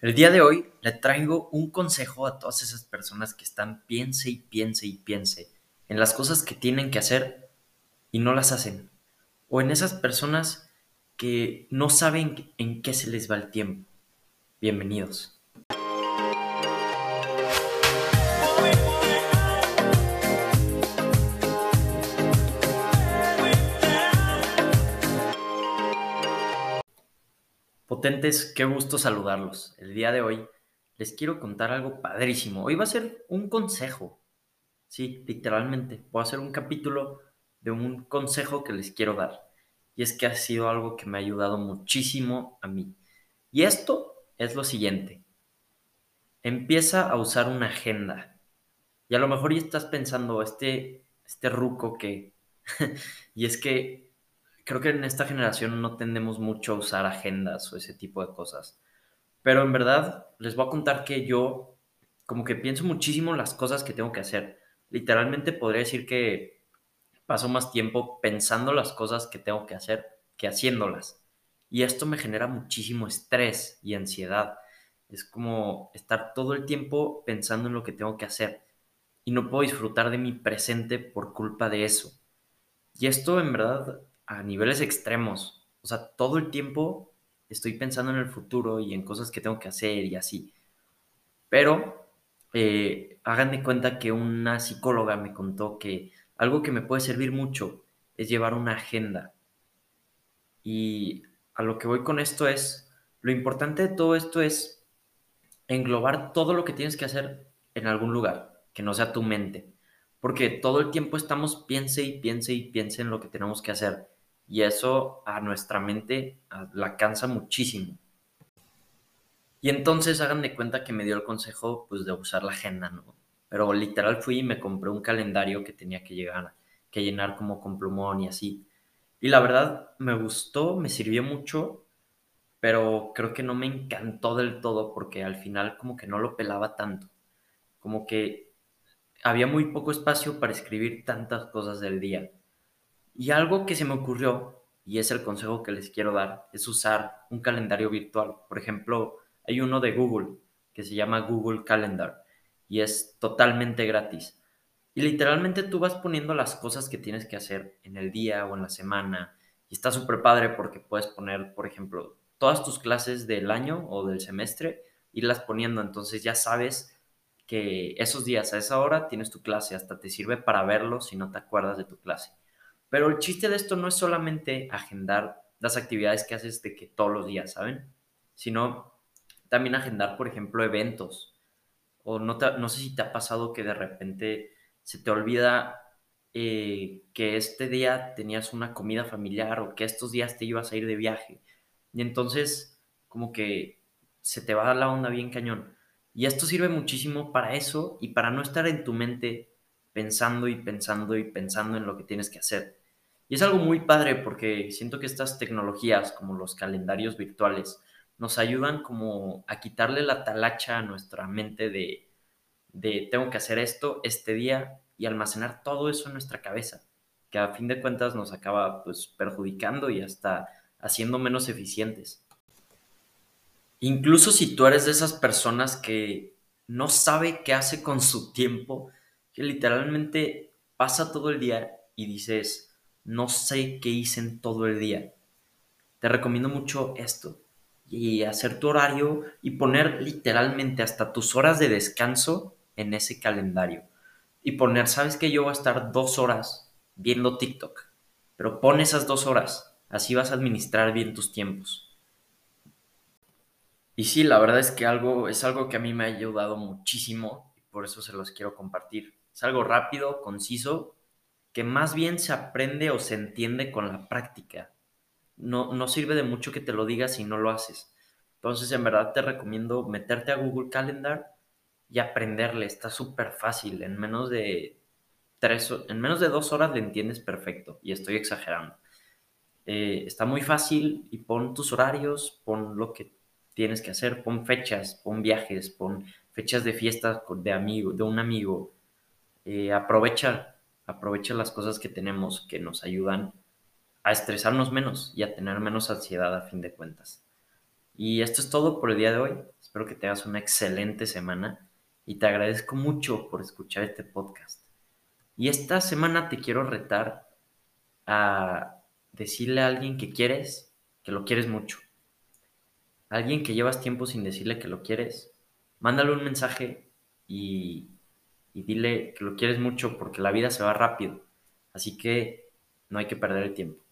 El día de hoy le traigo un consejo a todas esas personas que están piense y piense y piense en las cosas que tienen que hacer y no las hacen. O en esas personas que no saben en qué se les va el tiempo. Bienvenidos. Potentes, qué gusto saludarlos. El día de hoy les quiero contar algo padrísimo. Hoy va a ser un consejo. Sí, literalmente. Voy a hacer un capítulo de un consejo que les quiero dar. Y es que ha sido algo que me ha ayudado muchísimo a mí. Y esto es lo siguiente. Empieza a usar una agenda. Y a lo mejor ya estás pensando, este, este ruco que... y es que creo que en esta generación no tendemos mucho a usar agendas o ese tipo de cosas. Pero en verdad, les voy a contar que yo como que pienso muchísimo las cosas que tengo que hacer. Literalmente podría decir que paso más tiempo pensando las cosas que tengo que hacer que haciéndolas. Y esto me genera muchísimo estrés y ansiedad. Es como estar todo el tiempo pensando en lo que tengo que hacer. Y no puedo disfrutar de mi presente por culpa de eso. Y esto en verdad a niveles extremos. O sea, todo el tiempo estoy pensando en el futuro y en cosas que tengo que hacer y así. Pero eh, hagan de cuenta que una psicóloga me contó que algo que me puede servir mucho es llevar una agenda. Y a lo que voy con esto es, lo importante de todo esto es englobar todo lo que tienes que hacer en algún lugar, que no sea tu mente. Porque todo el tiempo estamos piense y piense y piense en lo que tenemos que hacer y eso a nuestra mente la cansa muchísimo. Y entonces hagan de cuenta que me dio el consejo pues de usar la agenda, ¿no? Pero literal fui y me compré un calendario que tenía que llegar, que llenar como con plumón y así. Y la verdad me gustó, me sirvió mucho, pero creo que no me encantó del todo porque al final como que no lo pelaba tanto. Como que había muy poco espacio para escribir tantas cosas del día. Y algo que se me ocurrió, y es el consejo que les quiero dar, es usar un calendario virtual. Por ejemplo, hay uno de Google que se llama Google Calendar y es totalmente gratis. Y literalmente tú vas poniendo las cosas que tienes que hacer en el día o en la semana. Y está súper padre porque puedes poner, por ejemplo, todas tus clases del año o del semestre, irlas poniendo. Entonces ya sabes que esos días a esa hora tienes tu clase, hasta te sirve para verlo si no te acuerdas de tu clase. Pero el chiste de esto no es solamente agendar las actividades que haces de que todos los días, ¿saben? Sino también agendar, por ejemplo, eventos. O no, no sé si te ha pasado que de repente se te olvida eh, que este día tenías una comida familiar o que estos días te ibas a ir de viaje. Y entonces, como que se te va la onda bien cañón. Y esto sirve muchísimo para eso y para no estar en tu mente pensando y pensando y pensando en lo que tienes que hacer. Y es algo muy padre porque siento que estas tecnologías como los calendarios virtuales nos ayudan como a quitarle la talacha a nuestra mente de, de tengo que hacer esto este día y almacenar todo eso en nuestra cabeza, que a fin de cuentas nos acaba pues perjudicando y hasta haciendo menos eficientes. Incluso si tú eres de esas personas que no sabe qué hace con su tiempo, que literalmente pasa todo el día y dices, no sé qué hice todo el día. Te recomiendo mucho esto y hacer tu horario y poner literalmente hasta tus horas de descanso en ese calendario. Y poner, sabes que yo voy a estar dos horas viendo TikTok, pero pon esas dos horas, así vas a administrar bien tus tiempos. Y sí, la verdad es que algo, es algo que a mí me ha ayudado muchísimo y por eso se los quiero compartir. Es algo rápido, conciso que más bien se aprende o se entiende con la práctica. No, no sirve de mucho que te lo digas si no lo haces. Entonces, en verdad te recomiendo meterte a Google Calendar y aprenderle. Está súper fácil. En menos de tres, en menos de dos horas le entiendes perfecto. Y estoy exagerando. Eh, está muy fácil y pon tus horarios, pon lo que tienes que hacer, pon fechas, pon viajes, pon fechas de fiestas de amigo, de un amigo. Eh, aprovecha aprovecha las cosas que tenemos que nos ayudan a estresarnos menos y a tener menos ansiedad a fin de cuentas. Y esto es todo por el día de hoy. Espero que tengas una excelente semana y te agradezco mucho por escuchar este podcast. Y esta semana te quiero retar a decirle a alguien que quieres que lo quieres mucho. alguien que llevas tiempo sin decirle que lo quieres, mándale un mensaje y, y dile que lo quieres mucho porque la vida se va rápido. Así que no hay que perder el tiempo.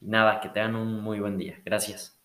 Y nada, que tengan un muy buen día. Gracias.